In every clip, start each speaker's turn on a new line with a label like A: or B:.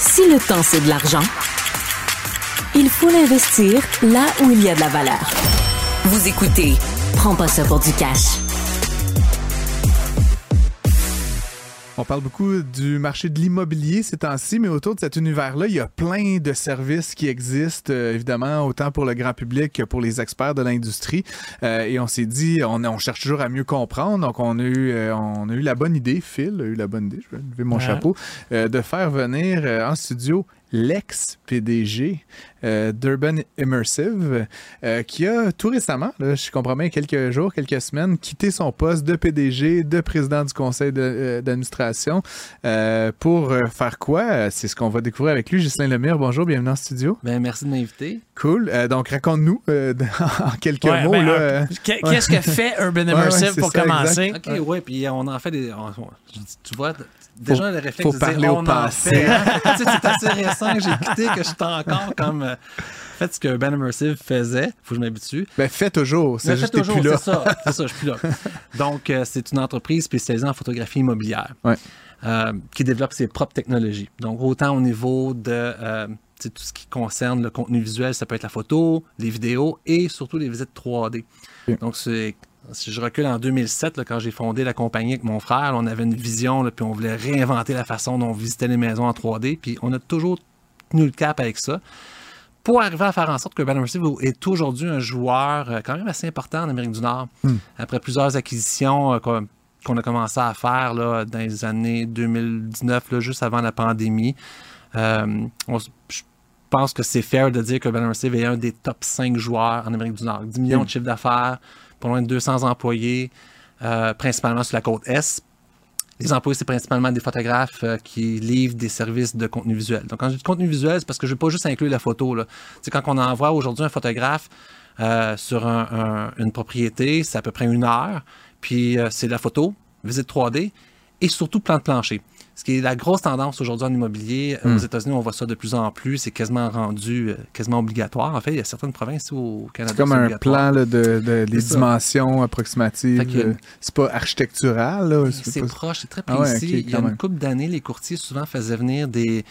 A: Si le temps, c'est de l'argent, il faut l'investir là où il y a de la valeur. Vous écoutez Prends pas ça pour du cash.
B: On parle beaucoup du marché de l'immobilier ces temps-ci, mais autour de cet univers-là, il y a plein de services qui existent, euh, évidemment, autant pour le grand public que pour les experts de l'industrie. Euh, et on s'est dit, on, on, cherche toujours à mieux comprendre. Donc, on a eu, euh, on a eu la bonne idée, Phil a eu la bonne idée, je vais lever mon
C: Ouais.
B: chapeau, de faire venir en studio l'ex-PDG euh, d'Urban Immersive, euh, qui a tout récemment, là, je comprends bien, quelques jours, quelques semaines, quitté son poste de PDG, de président du conseil euh, d'administration. euh, pour faire quoi? C'est ce qu'on va découvrir avec lui. Ghislain Lemire, bonjour, bienvenue en studio.
D: Ben, merci de m'inviter.
B: Cool. Euh, donc, raconte-nous euh, en quelques
C: Ouais,
B: mots.
C: ben, Qu'est-ce que fait Urban
B: ouais,
C: Immersive pour
B: ça,
C: commencer?
D: OK, ouais, puis on en fait des. on- on- tu vois, déjà le réflexe
B: faut
D: de dire
B: parler au
D: on en
B: passé.
D: fait. hein. Tu sais, c'est assez récent que j'ai quitté, que je suis encore comme. euh, fait ce que Ben Immersive faisait. Faut que je m'habitue.
B: ben, fais toujours. C'est
D: Mais
B: juste
D: toujours,
B: plus là.
D: C'est ça, c'est ça, je suis plus là. Donc, euh, c'est une entreprise spécialisée en photographie immobilière
B: Ouais.
D: euh, qui développe ses propres technologies. Donc, autant au niveau de euh, tout ce qui concerne le contenu visuel, ça peut être la photo, les vidéos et surtout les visites 3D.
B: Ok.
D: Donc, c'est si je recule en 2007, là, quand j'ai fondé la compagnie avec mon frère, là, on avait une vision, là, puis on voulait réinventer la façon dont on visitait les maisons en 3D, puis on a toujours tenu le cap avec ça pour arriver à faire en sorte que Urban Immersive est aujourd'hui un joueur euh, quand même assez important en Amérique du Nord. Après plusieurs acquisitions euh, qu'on a commencé à faire là, dans les années 2019, là, juste avant la pandémie, euh, on je pense que c'est fair de dire que Urban Immersive est un des top 5 joueurs en Amérique du Nord. 10 millions
B: Mm.
D: de chiffres d'affaires, pas loin de 200 employés, euh, principalement sur la côte Est. Les employés, c'est principalement des photographes euh, qui livrent des services de contenu visuel. Donc, quand je dis contenu visuel, c'est parce que je ne veux pas juste inclure la photo. Là. Tu sais, quand on envoie aujourd'hui un photographe euh, sur un- un- une propriété, c'est à peu près une heure. Puis, euh, c'est la photo, visite 3D et surtout plan de plancher. Ce qui est la grosse tendance aujourd'hui en immobilier. Euh, Aux États-Unis, on voit ça de plus en plus. C'est quasiment rendu euh, quasiment obligatoire. En fait, il y a certaines provinces au Canada.
B: C'est comme un plan là, de, les dimensions approximatives. Euh, C'est pas architectural. Là,
D: C'est
B: pas-
D: proche, c'est très
B: Ah
D: précis.
B: ouais,
D: Il y a une couple d'années, les courtiers souvent faisaient venir des,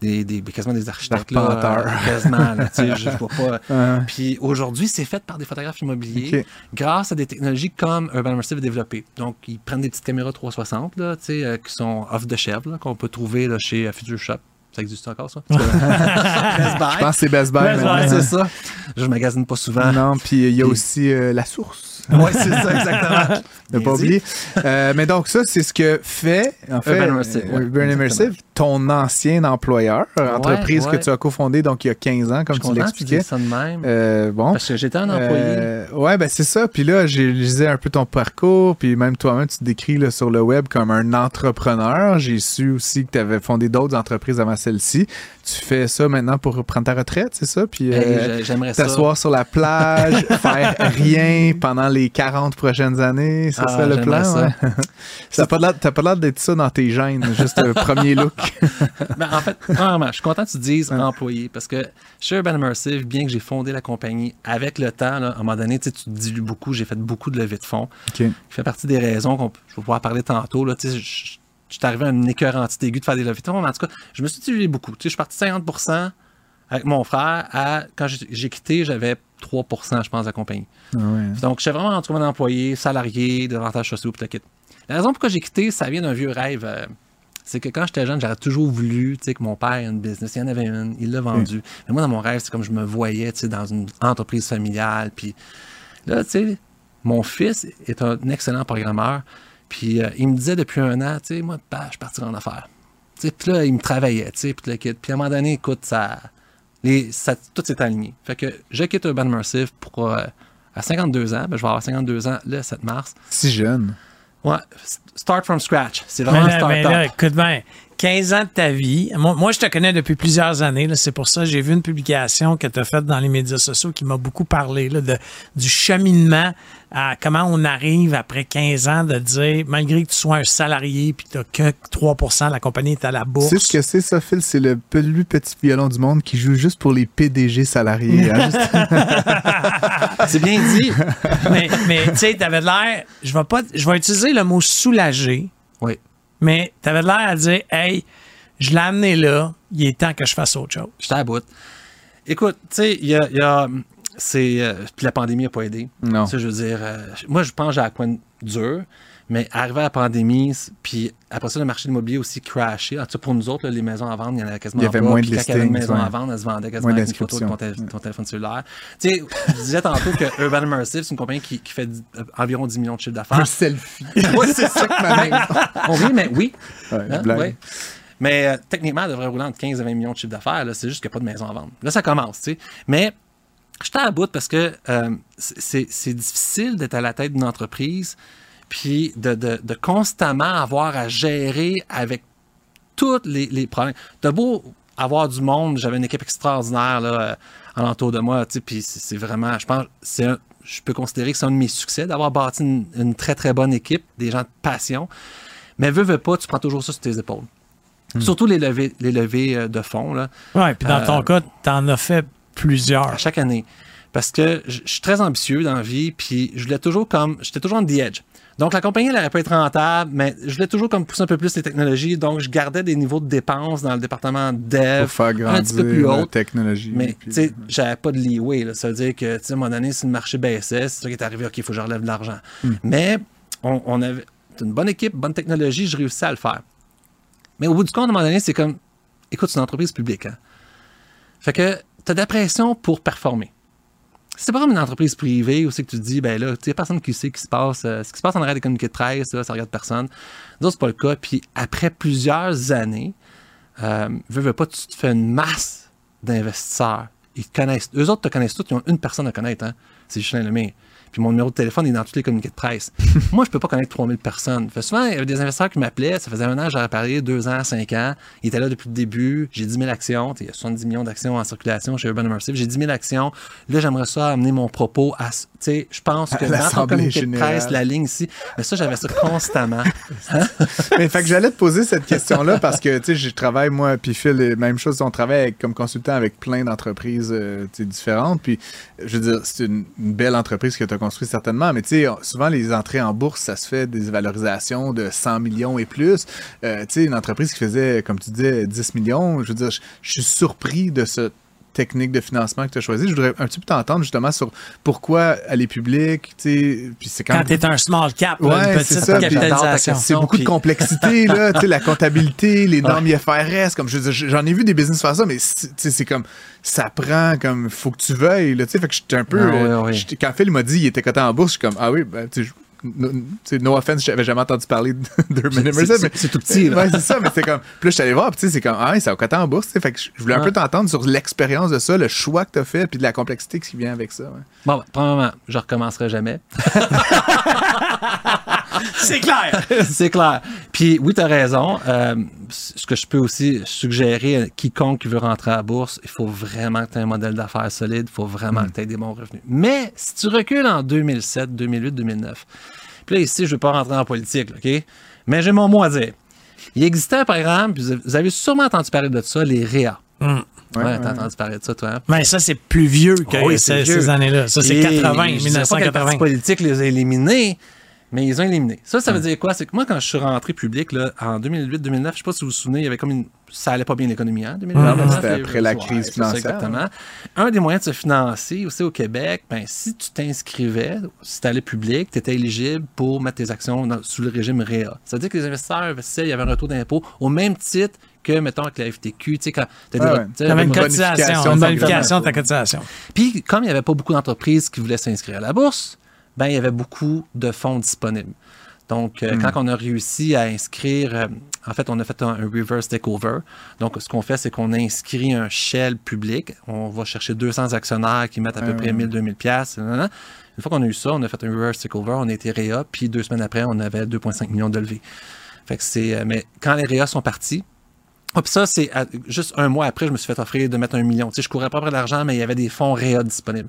D: des, des- quasiment des architectes. là, euh, quasiment, là, tu sais, je vois pas. Puis aujourd'hui, c'est fait par des photographes immobiliers grâce à des technologies comme Urban Immersive a développé. Donc, ils prennent des petites caméras 360 là, tu sais, euh, qui sont off the shelf, là, qu'on peut trouver là, chez euh, Future Shop. Ça existe encore, ça? Best Buy.
B: Je pense que c'est Best Buy.
C: Best Buy,
B: maintenant.
D: c'est ça. Je magasine pas souvent.
B: Non, puis il y a
D: Puis-
B: aussi euh, la source.
D: Oui, c'est ça, exactement.
B: Ne pas oublier. Euh, mais donc, ça, c'est ce que fait, en fait,
D: Urban Immersive,
B: euh,
D: ouais,
B: Urban Immersive, ton ancien employeur, entreprise
D: ouais.
B: que tu as cofondée donc il y a 15 ans, comme
D: Je suis
B: tu l'expliquais.
D: ça de même.
B: Euh, bon.
D: Parce que j'étais un employé.
B: Euh, ouais, ben c'est ça. Puis là, j'ai lisé un peu ton parcours, puis même toi-même, tu te décris là, sur le web comme un entrepreneur. J'ai su aussi que tu avais fondé d'autres entreprises avant celle-ci. Tu fais ça maintenant pour prendre ta retraite, c'est ça? Puis euh, t'asseoir sur la plage, faire rien pendant les 40 prochaines années, c'est
D: Ah,
B: ça le
D: j'aimerais
B: plan?
D: ça.
B: ouais? T'as pas l'air- d'être ça dans tes gènes, juste un premier look.
D: Ben, en fait, vraiment, je suis content que tu dises employé parce que chez Urban Immersive, bien que j'ai fondé la compagnie, avec le temps, là, à un moment donné, tu te dilues beaucoup. J'ai fait beaucoup de levées de fonds.
B: OK.
D: qui fait partie des raisons qu'on je vais pouvoir parler tantôt. Là, je, je- suis arrivé à une écœur anti-aiguë de faire des levées de fonds, mais en tout cas, je me suis dilué beaucoup. Tu sais, je suis parti de 50% avec mon frère. À, quand j'ai quitté, j'avais 3% je pense, de la compagnie.
B: Ah ouais.
D: Donc, j'étais vraiment entre un employé, salarié, des avantages sociaux, puis kit. La raison pourquoi j'ai quitté, ça vient d'un vieux rêve. euh, c'est que quand j'étais jeune, j'aurais toujours voulu tu sais, que mon père ait une business. Il y en avait une, il l'a vendue. Mais moi, dans mon rêve, c'est comme je me voyais tu sais, dans une entreprise familiale. Puis là, tu sais, mon fils est un excellent programmeur. Puis euh, il me disait depuis un an, tu sais, moi, bah, je partirai en affaires. Tu sais, Puis là, il me travaillait, tu sais, puis le kit. Puis à un moment donné, écoute, ça, les, ça tout s'est aligné. Fait que je quitte Urban Immersive pour, euh, à 52 ans. Ben, je vais avoir 52 ans le 7 mars.
B: Si jeune.
D: Ouais, start from scratch. C'est
C: Mais
D: vraiment
C: mais
D: start-up.
C: là, écoute bien, 15 ans de ta vie. Moi, moi, je te connais depuis plusieurs années. C'est pour ça que j'ai vu une publication que tu as faite dans les médias sociaux qui m'a beaucoup parlé là, de, du cheminement à comment on arrive après 15 ans de dire, malgré que tu sois un salarié puis tu n'as que 3 de la compagnie est à la
B: Tu
C: bourse.
B: sais ce que c'est, ça, Phil? C'est le plus petit violon du monde qui joue juste pour les PDG salariés. hein, juste-
D: C'est bien dit.
C: mais mais tu sais, tu avais l'air, je vais pas, je vais utiliser le mot soulagé. Mais tu avais l'air à dire, hey, je l'ai amené là, il est temps que je fasse autre chose.
D: J'étais à bout. Écoute, tu sais, il y a, il y a- c'est, euh, puis la pandémie n'a pas aidé.
B: Non.
D: Tu sais, je veux dire, euh, moi, je pense que j'ai à quoi de dur, mais arrivé à la pandémie, puis après ça, le marché immobilier aussi crashé. En tout cas, pour nous autres, là, les maisons à vendre, il y en avait quasiment
B: Il y avait moins de
D: Puis avait une
B: listings,
D: maison à
B: ouais.
D: vendre, elle se vendait quasiment
B: Moins
D: avec une photo de ton, ton téléphone cellulaire. Tu sais, je disais tantôt que Urban Immersive, c'est une compagnie qui, qui fait euh, environ 10 millions de chiffres
B: Un
D: d'affaires.
B: selfie.
D: Ouais,
B: c'est ça que ma.
D: On rit, mais oui.
B: Ouais,
D: Hein?
B: blague.
D: Ouais. Mais euh, techniquement, elle devrait rouler entre 15 et 20 millions de chiffre d'affaires. là. C'est juste qu'il n'y a pas de maison à vendre. Là, ça commence, tu sais. Mais j'étais à bout parce que euh, c'est c'est difficile d'être à la tête d'une entreprise puis de, de- de constamment avoir à gérer avec tous les, les problèmes. T'as beau avoir du monde, j'avais une équipe extraordinaire là, euh, alentour de moi, tu sais, puis c'est vraiment, je pense, c'est un- je peux considérer que c'est un de mes succès d'avoir bâti une, une très très bonne équipe, des gens de passion. Mais veux, veux pas, tu prends toujours ça sur tes épaules. Surtout les levées, les levées euh, de fonds, là,
C: Ouais, puis dans ton
D: Euh,
C: cas, t'en as fait plusieurs.
D: à chaque année. Parce que je je suis très ambitieux dans la vie, puis je voulais toujours comme. J'étais toujours en the edge. Donc la compagnie, elle n'aurait pas être rentable, mais je voulais toujours comme pousser un peu plus les technologies. Donc je gardais des niveaux de dépenses dans le département dev
B: Pour faire
D: un
B: grandir
D: petit peu plus haut.
B: technologie.
D: Mais tu sais, j'avais pas de leeway. Là. Ça veut dire que, tu sais, à un moment donné, si le marché baissait, c'est ça qui est arrivé, OK, il faut que je relève de l'argent.
B: Hmm.
D: Mais on, on avait une bonne équipe, bonne technologie, je réussis à le faire. Mais au bout du compte, à un moment donné, c'est comme, écoute, c'est une entreprise publique. Hein? Fait que tu as de la pression pour performer. C'est pas comme une entreprise privée où c'est que tu te dis, ben là, tu sais, personne qui sait ce qui se passe. euh, ce qui se passe en arrière des communiqués de presse, là, ça regarde personne. Nous autres, c'est pas le cas. Puis après plusieurs années, euh, veux, veux pas, tu te fais une masse d'investisseurs. Ils te connaissent. Eux autres te connaissent tous. Ils ont une personne à connaître. Hein? C'est Justin Lemay. Puis mon numéro de téléphone est dans tous les communiqués de presse. Moi, je peux pas connaître 3000 personnes. Fait souvent, il y avait des investisseurs qui m'appelaient. Ça faisait un an j'avais parlé, deux ans, cinq ans. Ils étaient là depuis le début. J'ai 10 000 actions. Il y a 70 millions d'actions en circulation chez Urban Immersive. J'ai 10 000 actions. Là, j'aimerais ça amener mon propos à. Tu sais, je pense que dans ton communiqué de presse, la ligne ici. Mais ça, j'avais ça constamment.
B: Mais fait que j'allais te poser cette question-là parce que, tu sais, je travaille, moi, puis Phil, même chose, on travaille avec- comme consultant avec plein d'entreprises euh, différentes. Puis, je veux dire, c'est une, une belle entreprise que tu as construite certainement, mais tu sais, souvent, les entrées en bourse, ça se fait des valorisations de 100 millions et plus. Euh, tu sais, une entreprise qui faisait, comme tu disais, 10 millions, je veux dire, je suis surpris de ce technique de financement que tu as choisi. Je voudrais un petit peu t'entendre justement sur pourquoi elle est publique, tu sais, puis c'est quand,
C: Quand t'es un small cap, là,
B: Ouais,
C: une
B: c'est
C: petite
B: ça,
C: capitalisation.
B: c'est beaucoup de complexité, là, tu sais, la comptabilité, les normes IFRS, comme je j'en ai vu des business faire ça, mais c'est- tu sais, c'est comme, ça prend comme, faut que tu veuilles, là, tu sais, fait que j'étais un peu,
D: ouais,
B: euh, quand Phil m'a dit il était coté en bourse, je suis comme, ah oui, ben, tu no, tu no offense, j'avais jamais entendu parler de- d'Urban Immersive,
D: c'est-
B: mais
D: c'est tout petit.
B: Ouais, c'est ça, mais c'est comme, puis là, je suis allé voir, puis tu c'est comme, ah ça a coté en bourse, tu fait que je voulais un
D: Ouais.
B: peu t'entendre sur l'expérience de ça, le choix que t'as fait, puis de la complexité qui vient avec ça, ouais.
D: Bon, ben, premièrement, je recommencerai jamais.
C: C'est clair.
D: c'est clair. Puis oui, tu as raison. Euh, ce que je peux aussi suggérer à quiconque qui veut rentrer à la bourse, il faut vraiment que tu aies un modèle d'affaires solide, il faut vraiment que tu aies des bons revenus. Mais si tu recules en 2007, 2008, 2009, puis là ici, je ne veux pas rentrer en politique, OK? Mais j'ai mon mot à dire. Il existait par exemple, puis vous avez sûrement entendu parler de ça, les REA.
C: Hum.
D: Ouais,
B: Ouais,
D: t'as entendu parler de ça, toi? hein?
C: Mais ça, c'est plus vieux que
D: Ah oui,
C: ces, années-là. Ça, c'est
D: Et
C: 80,
D: je dirais pas
C: 1980.
D: politique les a éliminés, mais ils ont éliminé. Ça, ça veut dire quoi? C'est que moi, quand je suis rentré public là, en 2008-2009, je sais pas si vous vous souvenez, il y avait comme une. Ça allait pas bien l'économie, hein? 2008,
B: Non,
D: 2009,
B: c'était
D: et-
B: après la
D: ouais,
B: crise
D: ça,
B: financière.
D: exactement. Un des moyens de se financer aussi au Québec, ben, si tu t'inscrivais, si tu allais public, tu étais éligible pour mettre tes actions dans- sous le régime REA. Ça veut dire que les investisseurs investissaient, il y avait un retour d'impôt au même titre que, mettons, avec la FTQ. Tu sais, quand
B: ouais.
C: T'avais une
B: Une
C: cotisation, une bonification de ta cotisation.
D: puis, comme il n'y avait pas beaucoup d'entreprises qui voulaient s'inscrire à la bourse, ben, il y avait beaucoup de fonds disponibles. Donc, euh, quand on a réussi à inscrire, euh, en fait, on a fait un, un reverse takeover. Donc, ce qu'on fait, c'est qu'on inscrit un shell public. On va chercher 200 actionnaires qui mettent à peu
B: Ah,
D: près
B: ouais.
D: 1000, 2000 pièces. Une fois qu'on a eu ça, on a fait un reverse takeover, on a été réa, puis deux semaines après, on avait 2,5 millions de levées. Fait que c'est, euh, mais quand les réas sont partis, ah, puis ça, c'est juste un mois après, je me suis fait offrir de mettre un million. Tu sais, je courais pas après l'argent, mais il y avait des fonds réa disponibles.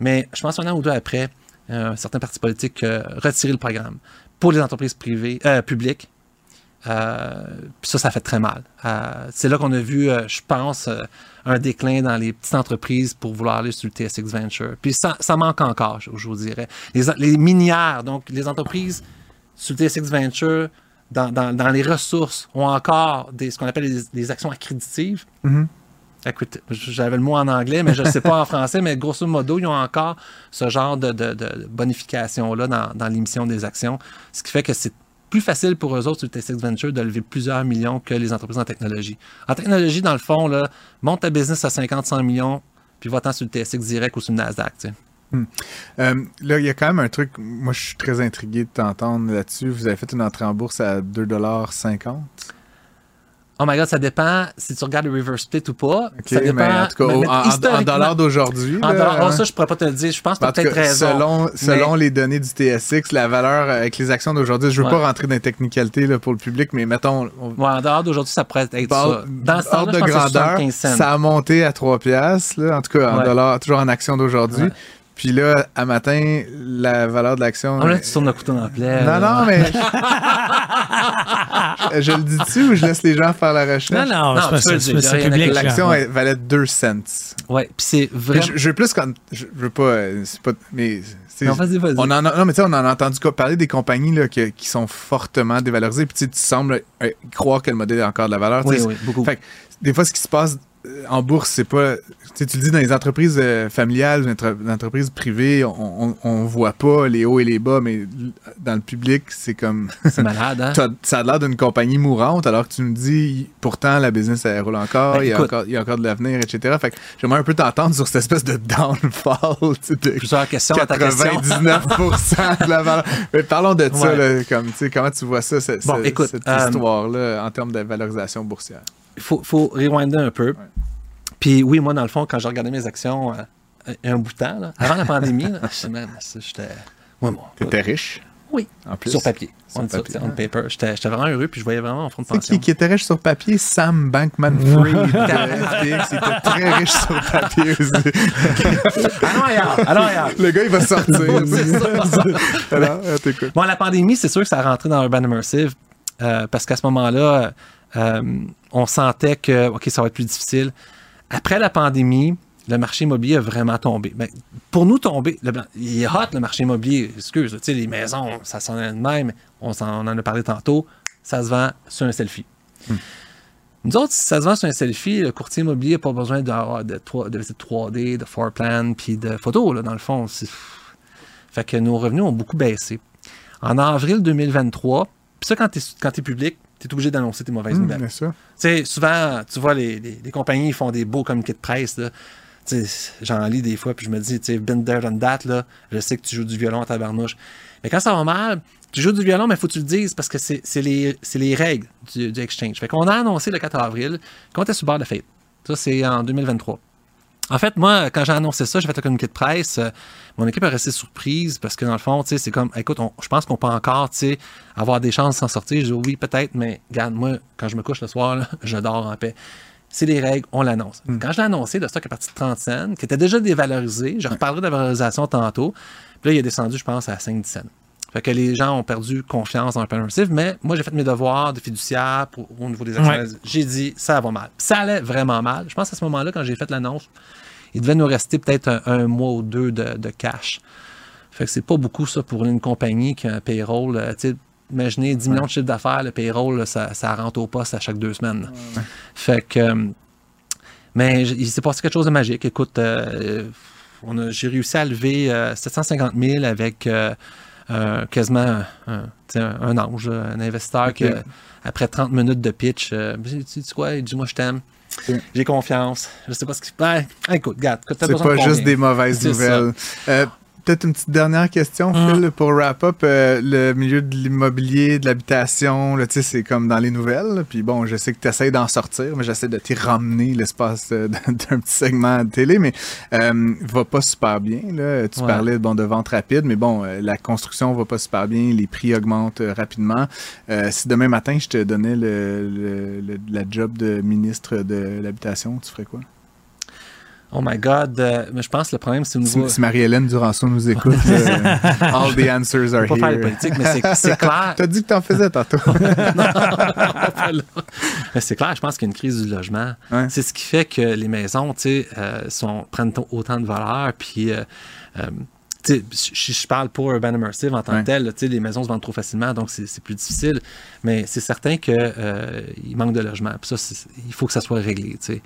D: Mais je pense un an ou deux après, euh, certains partis politiques euh, retiraient le programme pour les entreprises privées, euh, publiques. Euh, ça, ça fait très mal. Euh, c'est là qu'on a vu, je pense, un déclin dans les petites entreprises pour vouloir aller sur le TSX Venture. Puis ça, ça manque encore, je, vous dirais. Les, minières, donc les entreprises sur le TSX Venture, dans, dans- les ressources ont encore des, ce qu'on appelle les, les actions accréditives.
B: Mhm.
D: Écoute, j'avais le mot en anglais, mais je ne sais pas en français, mais grosso modo, ils ont encore ce genre de, bonification-là dans, l'émission des actions, ce qui fait que c'est plus facile pour eux autres sur le TSX Venture de lever plusieurs millions que les entreprises en technologie. En technologie, dans le fond, monte ta business à 50-100 millions, puis va-t'en sur le TSX direct ou sur le Nasdaq. sais.
B: Euh, là, il y a quand même un truc, moi je suis très intrigué de t'entendre là-dessus. Vous avez fait une entrée en bourse à 2,50$.
D: Oh my god, ça dépend si tu regardes le reverse split ou pas. Ça dépend.
B: mais en tout cas,
D: mais-
B: en, dollars d'aujourd'hui.
D: En dollars, oh,
B: hein.
D: ça, je pourrais pas te le dire. Je pense que tu as peut-être raison.
B: selon,
D: Mais-
B: les données du TSX, la valeur euh, avec les actions d'aujourd'hui, je veux
D: Ouais.
B: pas rentrer dans les technicalités là, pour le public, mais mettons, on
D: Ouais, en dehors d'aujourd'hui, ça pourrait être ça. Dans ce
B: ordre de grandeur,
D: 75 cents.
B: ça a monté à 3 piastres, là, en tout cas en
D: Ouais.
B: dollars, toujours en actions d'aujourd'hui. Puis là, à matin, la valeur de l'action...
D: Ah, là, tu tournes le couteau dans la plaie.
B: non,
D: là.
B: non, mais... je le dis-tu ou je laisse les gens faire la recherche?
C: Non, non,
D: Non,
C: c'est public.
B: L'action valait 2 cents.
D: Ouais, puis c'est vraiment.
B: Je, je veux plus qu'on. Je veux pas. euh, C'est pas. Mais.
D: Non, vas-y, vas-y.
B: On en a, non, mais tu sais, on en a entendu parler des compagnies là, que- qui sont fortement dévalorisées. Puis tu sais, tu sembles euh, croire que le modèle a encore de la valeur.
D: Oui, oui, beaucoup.
B: Fait que, des fois, ce qui se passe en bourse, c'est pas. Tu le dis dans les entreprises euh, familiales, les entre- les entreprises privées, on, on, on voit pas les hauts et les bas, mais dans le public, c'est comme.
D: C'est malade, hein?
B: Ça a l'air d'une compagnie mourante, alors que tu me dis, pourtant, la business, elle roule encore,
D: Ben,
B: il, y a encore il y a encore de l'avenir, etc. Fait que j'aimerais un peu t'entendre sur cette espèce de downfall, de
D: Plusieurs questions à ta question.
B: 99% de la valeur. Mais parlons de ça,
D: Ouais.
B: là, comme, tu sais, comment tu vois ça,
D: Bon,
B: cette
D: euh,
B: histoire-là, en termes de valorisation boursière?
D: Il faut, faut rewinder un peu. Puis oui, moi, dans le fond, quand je regardais mes actions euh, un bout de temps, là, avant la pandémie, là, j'étais. Ouais, bon.
B: T'étais riche,
D: Oui.
B: en plus.
D: Sur papier.
B: Sur
D: on,
B: papier.
D: on paper. J'étais j'étais vraiment heureux, puis je voyais vraiment mon fonds de pension.
B: qui, qui était riche sur papier? Sam Bankman-Fried de FTX. Il était très riche sur papier aussi.
D: Allons ailleurs, allons ailleurs.
B: Le gars, il va sortir.
D: C'est ça.
B: Alors, euh, t'écoutes.
D: Bon, la pandémie, c'est sûr que ça a rentré dans Urban Immersive euh, parce qu'à ce moment-là, euh, on sentait que, OK, ça va être plus difficile. Après la pandémie, le marché immobilier a vraiment tombé. Ben, pour nous, tomber, le, il est hot le marché immobilier. Excuse, tu sais, les maisons, ça s'en est de même. On, s'en- on en a parlé tantôt. Ça se vend sur un selfie. Nous autres, si ça se vend sur un selfie, le courtier immobilier n'a pas besoin d'avoir de, 3, de, 3D, de floor plan, puis de photos, là, dans le fond. Fait que nos revenus ont beaucoup baissé. En avril 2023, puis ça, quand tu es, public, tu es obligé d'annoncer tes mauvaises
B: Hum,
D: nouvelles.
B: bien sûr.
D: Tu sais, souvent, tu vois, les, les- les compagnies font des beaux communiqués de presse. là. J'en lis des fois, puis je me dis, tu sais, been there, done that, là. Je sais que tu joues du violon à tabarnouche. Mais quand ça va mal, tu joues du violon, mais il faut que tu le dises parce que c'est les, les règles du, du exchange. Fait qu'on a annoncé le 4 avril qu'on était sur bord de fête. Ça, c'est en 2023. En fait, moi, quand j'ai annoncé ça, j'ai fait un communiqué de presse. euh, mon équipe est restée surprise parce que dans le fond, tu sais, c'est comme, écoute, on- je pense qu'on peut encore, tu sais, avoir des chances de s'en sortir. Je dis oui, peut-être, mais regarde, moi, quand je me couche le soir, là, je dors en paix. C'est les règles, on l'annonce. Quand je l'ai annoncé, le stock est parti de 30 cents, qui était déjà dévalorisé. Je reparlerai de la valorisation tantôt. Puis là, il est descendu, je pense, à 5-10 cents. Fait que les gens ont perdu confiance dans le Immersive, mais moi, j'ai fait mes devoirs de fiduciaire pour- au niveau des actions.
C: Ouais.
D: J'ai dit, ça va mal. Ça allait vraiment mal. Je pense à ce moment-là, quand j'ai fait l'annonce, il devait nous rester peut-être un, un mois ou deux de, de cash. Fait que c'est pas beaucoup, ça, pour une compagnie qui a un payroll. euh, imaginez 10 millions de chiffre d'affaires, le payroll, là, ça, ça rentre au poste à chaque deux semaines. Fait que. euh, mais il s'est passé quelque chose de magique. Écoute, euh, j'ai réussi à lever euh, 750 000 avec euh, quasiment un, ange, un investisseur qui, après 30 minutes de pitch, euh, tu tu sais quoi, il dit Moi, je t'aime. J'ai confiance. Je sais pas ce qui se passe. écoute, regarde,
B: C'est pas juste des mauvaises nouvelles. Euh, Peut-être une petite dernière question,
C: Hum.
B: Phil, pour wrap up. Euh, le milieu de l'immobilier, de l'habitation, là, tu sais, c'est comme dans les nouvelles. Puis bon, je sais que tu essaies d'en sortir, mais j'essaie de t'y ramener l'espace euh, d'un petit segment de télé, mais euh, va pas super bien. Là. Tu
D: Ouais.
B: parlais bon, de vente rapide, mais bon, la construction va pas super bien, les prix augmentent rapidement. Si demain matin, je te donnais le, le- le- la job de ministre de l'habitation, tu ferais quoi?
D: Oh my God. euh, mais je pense que le problème, c'est au niveau.
B: si Marie-Hélène Duranceau nous écoute, euh, all the answers are
D: On va pas faire de
B: here.
D: politique, mais c'est- clair.
B: T'as dit que t'en faisais tantôt.
D: Mais c'est clair, je pense qu'il y a une crise du logement.
B: Ouais.
D: C'est ce qui fait que les maisons, tu sais, euh, sont- prennent autant de valeur. Puis, euh, euh, je, je parle pour Urban Immersive en tant
B: Ouais.
D: que tel. là, tu sais, les maisons se vendent trop facilement, donc c'est plus difficile. Mais c'est certain qu'il manque de logement. Puis ça, il faut que ça soit réglé. tu sais.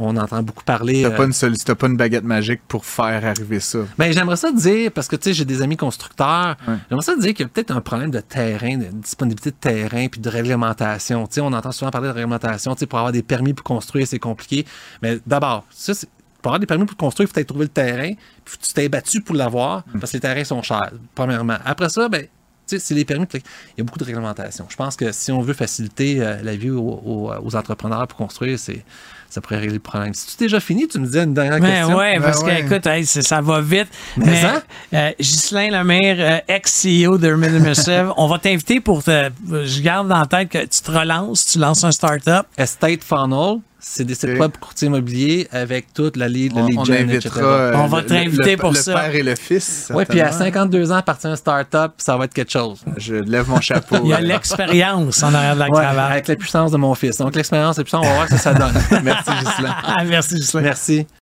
D: On entend beaucoup parler.
B: T'as
D: euh,
B: pas, t'as pas une baguette magique pour faire arriver ça.
D: ben, j'aimerais ça dire, parce que tu sais, j'ai des amis constructeurs,
B: Ouais.
D: j'aimerais ça dire qu'il y a peut-être un problème de terrain, de disponibilité de terrain, puis de réglementation. Tu sais, on entend souvent parler de réglementation, tu sais, pour avoir des permis pour construire, c'est compliqué. Mais d'abord, ça, c'est- pour avoir des permis pour construire, il faut peut-être trouver le terrain, puis tu t'es battu pour l'avoir, parce que les terrains sont chers, premièrement. Après ça, ben, tu sais, c'est les permis. Il y a beaucoup de réglementation. Je pense que si on veut faciliter euh, la vie aux, aux- aux entrepreneurs pour construire, c'est, ça pourrait régler le problème. Si tu es déjà fini, tu me disais une dernière
C: Ben
D: question.
C: ouais,
B: Ben
C: parce
B: ouais.
C: que écoute, hey, c'est- ça va vite.
D: Mais
C: Mais,
D: ça?
C: euh, Ghislain Lemire, euh, ex-CEO de Urban Immersive, on va t'inviter pour te. Je garde dans la tête que tu te relances, tu lances un start-up.
D: Estate Funnel, c'est des sites web pour courtier immobilier avec toute la lead, le
B: On,
D: lead
B: on
D: gen,
B: invitera.
D: etc.
B: euh,
C: On va
B: le-
C: t'inviter
B: le-
C: pour
B: le
C: ça.
B: père et le fils.
D: Oui, puis à
B: certainement.
D: 52 ans, partir un start-up, ça va être quelque chose.
B: Je lève mon chapeau.
C: Il y a
B: euh,
C: l'expérience en arrière de la
D: Ouais,
C: cravate.
D: avec la puissance de mon fils. Donc l'expérience, et puis ça, on va voir ce que ça donne.
B: Merci, Ghislain.
C: Ah, merci, Ghislain.
D: Merci.